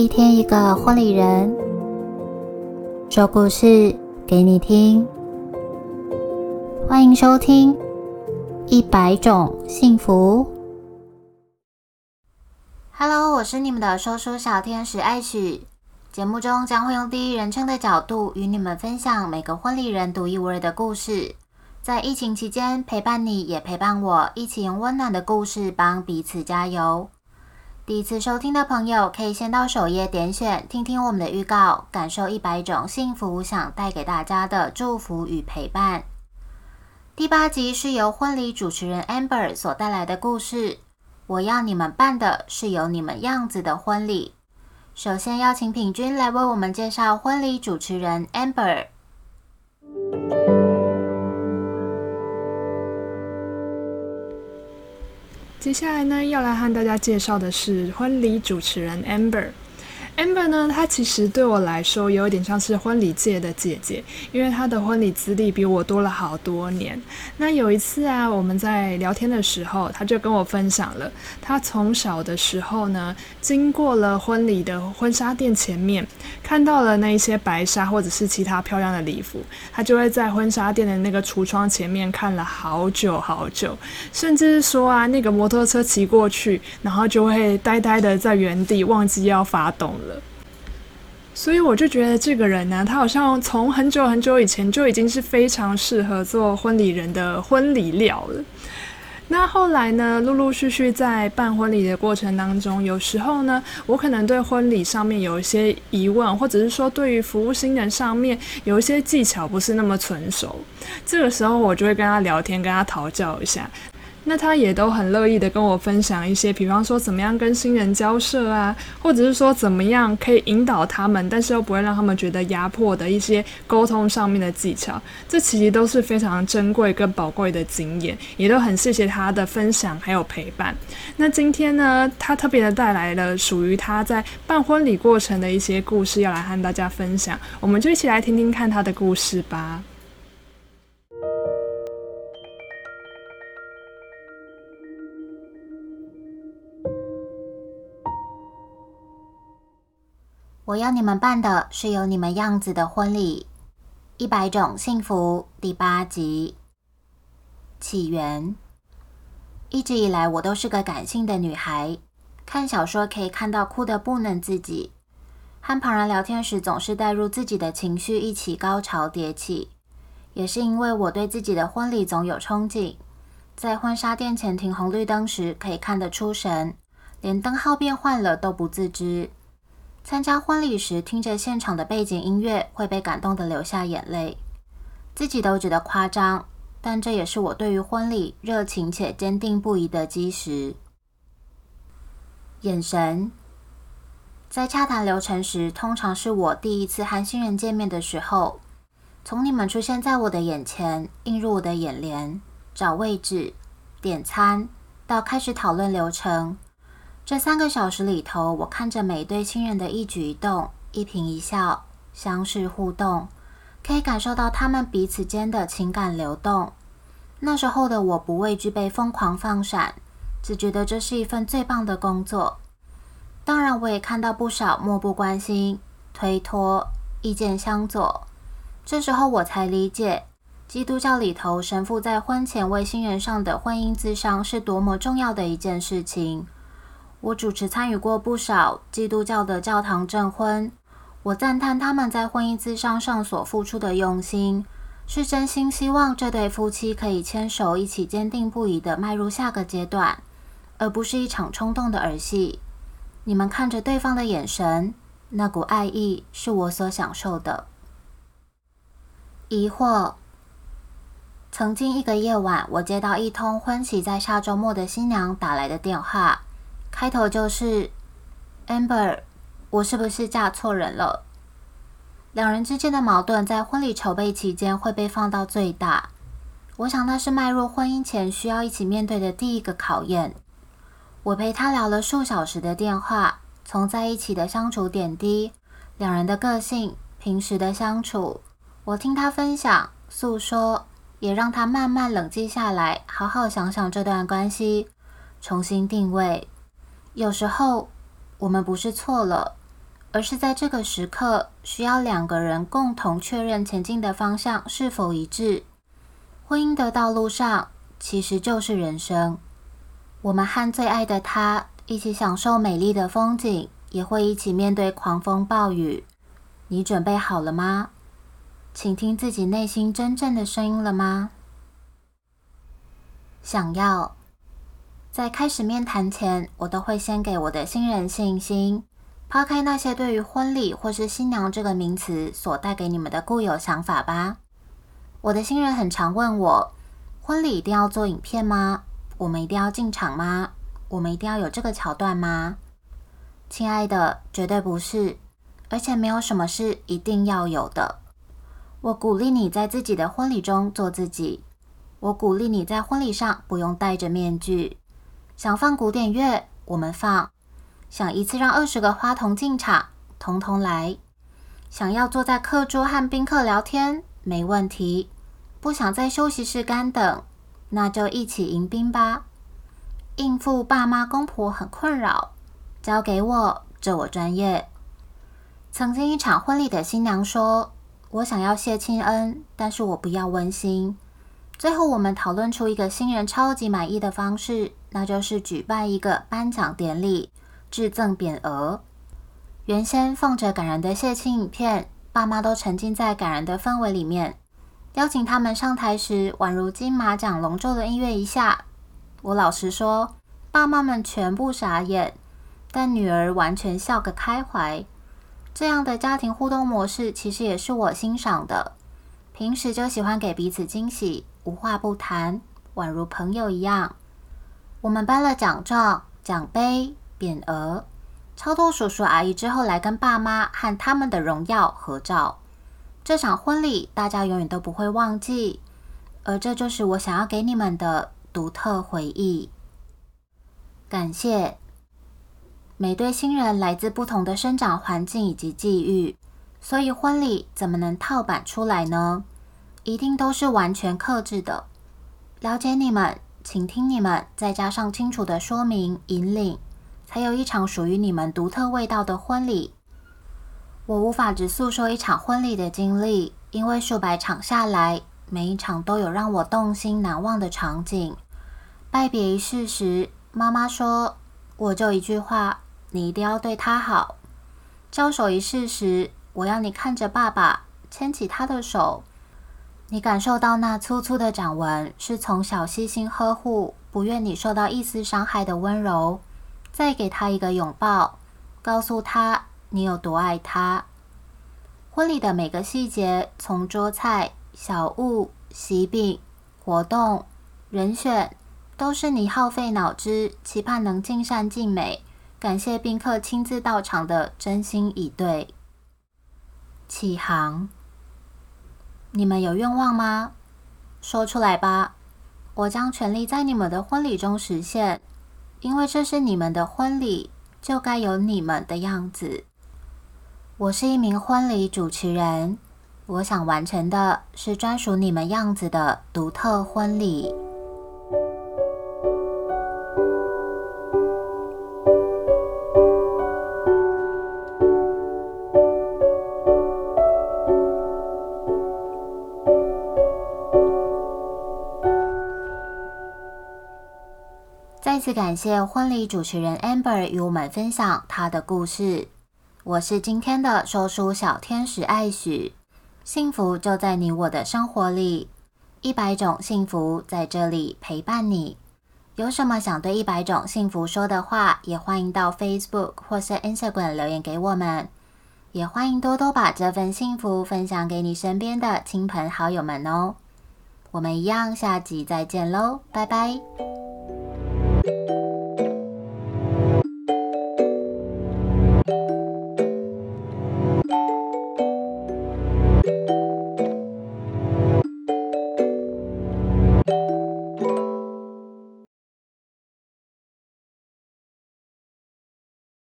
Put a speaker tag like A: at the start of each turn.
A: 一天一个婚礼人，说故事给你听。欢迎收听《一百种幸福》。Hello，我是你们的说书小天使艾许。节目中将会用第一人称的角度与你们分享每个婚礼人独一无二的故事。在疫情期间，陪伴你也陪伴我，一起用温暖的故事帮彼此加油。第一次收听的朋友，可以先到首页点选听听我们的预告，感受一百种幸福想带给大家的祝福与陪伴。第八集是由婚礼主持人 Amber 所带来的故事。我要你们办的是有你们样子的婚礼。首先邀请品君来为我们介绍婚礼主持人 Amber。
B: 接下来呢，要来和大家介绍的是婚礼主持人 Amber。Amber 呢，她其实对我来说有一点像是婚礼界的姐姐，因为她的婚礼资历比我多了好多年。那有一次啊，我们在聊天的时候，她就跟我分享了，她从小的时候呢，经过了婚礼的婚纱店前面，看到了那一些白纱或者是其他漂亮的礼服，她就会在婚纱店的那个橱窗前面看了好久好久，甚至说啊，那个摩托车骑过去，然后就会呆呆的在原地，忘记要发动了。所以我就觉得这个人呢，他好像从很久很久以前就已经是非常适合做婚礼人的婚礼料了。那后来呢，陆陆续续在办婚礼的过程当中，有时候呢，我可能对婚礼上面有一些疑问，或者是说对于服务新人上面有一些技巧不是那么纯熟，这个时候我就会跟他聊天，跟他讨教一下。那他也都很乐意的跟我分享一些，比方说怎么样跟新人交涉啊，或者是说怎么样可以引导他们，但是又不会让他们觉得压迫的一些沟通上面的技巧，这其实都是非常珍贵跟宝贵的经验，也都很谢谢他的分享还有陪伴。那今天呢，他特别的带来了属于他在办婚礼过程的一些故事，要来和大家分享，我们就一起来听听看他的故事吧。
A: 我要你们办的是有你们样子的婚礼，一百种幸福。第八集。起源。一直以来，我都是个感性的女孩，看小说可以看到哭的不能自己，和旁人聊天时总是带入自己的情绪，一起高潮迭起。也是因为我对自己的婚礼总有憧憬，在婚纱店前停红绿灯时可以看得出神，连灯号变换了都不自知。参加婚礼时，听着现场的背景音乐，会被感动的流下眼泪，自己都觉得夸张，但这也是我对于婚礼热情且坚定不移的基石。眼神，在洽谈流程时，通常是我第一次和新人见面的时候，从你们出现在我的眼前，映入我的眼帘，找位置、点餐，到开始讨论流程。这三个小时里头，我看着每对新人的一举一动、一颦一笑、相视互动，可以感受到他们彼此间的情感流动。那时候的我不畏惧被疯狂放闪，只觉得这是一份最棒的工作。当然，我也看到不少漠不关心、推脱、意见相左。这时候我才理解，基督教里头神父在婚前为新人上的婚姻之商是多么重要的一件事情。我主持参与过不少基督教的教堂证婚，我赞叹他们在婚姻咨商上所付出的用心，是真心希望这对夫妻可以牵手一起坚定不移的迈入下个阶段，而不是一场冲动的儿戏。你们看着对方的眼神，那股爱意是我所享受的。疑惑。曾经一个夜晚，我接到一通婚期在下周末的新娘打来的电话。开头就是 Amber，我是不是嫁错人了？两人之间的矛盾在婚礼筹备期间会被放到最大。我想那是迈入婚姻前需要一起面对的第一个考验。我陪他聊了数小时的电话，从在一起的相处点滴，两人的个性，平时的相处，我听他分享诉说，也让他慢慢冷静下来，好好想想这段关系，重新定位。有时候我们不是错了，而是在这个时刻需要两个人共同确认前进的方向是否一致。婚姻的道路上其实就是人生，我们和最爱的他一起享受美丽的风景，也会一起面对狂风暴雨。你准备好了吗？请听自己内心真正的声音了吗？想要在开始面谈前，我都会先给我的新人信心，抛开那些对于婚礼或是新娘这个名词所带给你们的固有想法吧。我的新人很常问我：婚礼一定要做影片吗？我们一定要进场吗？我们一定要有这个桥段吗？亲爱的，绝对不是，而且没有什么是一定要有的。我鼓励你在自己的婚礼中做自己。我鼓励你在婚礼上不用戴着面具。想放古典乐，我们放；想一次让二十个花童进场，通通来。想要坐在客桌和宾客聊天，没问题。不想在休息室干等，那就一起迎宾吧。应付爸妈公婆很困扰，交给我，这我专业。曾经一场婚礼的新娘说。我想要谢亲恩，但是我不要温馨。最后，我们讨论出一个新人超级满意的方式，那就是举办一个颁奖典礼，致赠匾额。原先放着感人的谢亲影片，爸妈都沉浸在感人的氛围里面。邀请他们上台时，宛如金马奖隆重的音乐一下，我老实说，爸妈们全部傻眼，但女儿完全笑个开怀。这样的家庭互动模式，其实也是我欣赏的。平时就喜欢给彼此惊喜，无话不谈，宛如朋友一样。我们颁了奖状、奖杯、匾额，超多叔叔阿姨之后来跟爸妈和他们的荣耀合照。这场婚礼大家永远都不会忘记，而这就是我想要给你们的独特回忆。感谢。每对新人来自不同的生长环境以及际遇，所以婚礼怎么能套版出来呢？一定都是完全克制的。了解你们，请听你们，再加上清楚的说明引领，才有一场属于你们独特味道的婚礼。我无法只诉说一场婚礼的经历，因为数百场下来，每一场都有让我动心难忘的场景。拜别仪式时，妈妈说：“我就一句话。”你一定要对他好。交手仪式时，我要你看着爸爸，牵起他的手。你感受到那粗粗的掌纹，是从小细心呵护，不愿你受到一丝伤害的温柔。再给他一个拥抱，告诉他你有多爱他。婚礼的每个细节，从桌菜、小物、喜饼、活动、人选，都是你耗费脑汁，期盼能尽善尽美。感谢宾客亲自到场的真心以对。启航，你们有愿望吗？说出来吧，我将全力在你们的婚礼中实现，因为这是你们的婚礼，就该有你们的样子。我是一名婚礼主持人，我想完成的是专属你们样子的独特婚礼。再次感谢婚礼主持人 Amber 与我们分享她的故事。我是今天的说书小天使艾许，幸福就在你我的生活里，一百种幸福在这里陪伴你。有什么想对一百种幸福说的话，也欢迎到 Facebook 或是 Instagram 留言给我们。也欢迎多多把这份幸福分享给你身边的亲朋好友们哦。我们一样，下集再见喽，拜拜。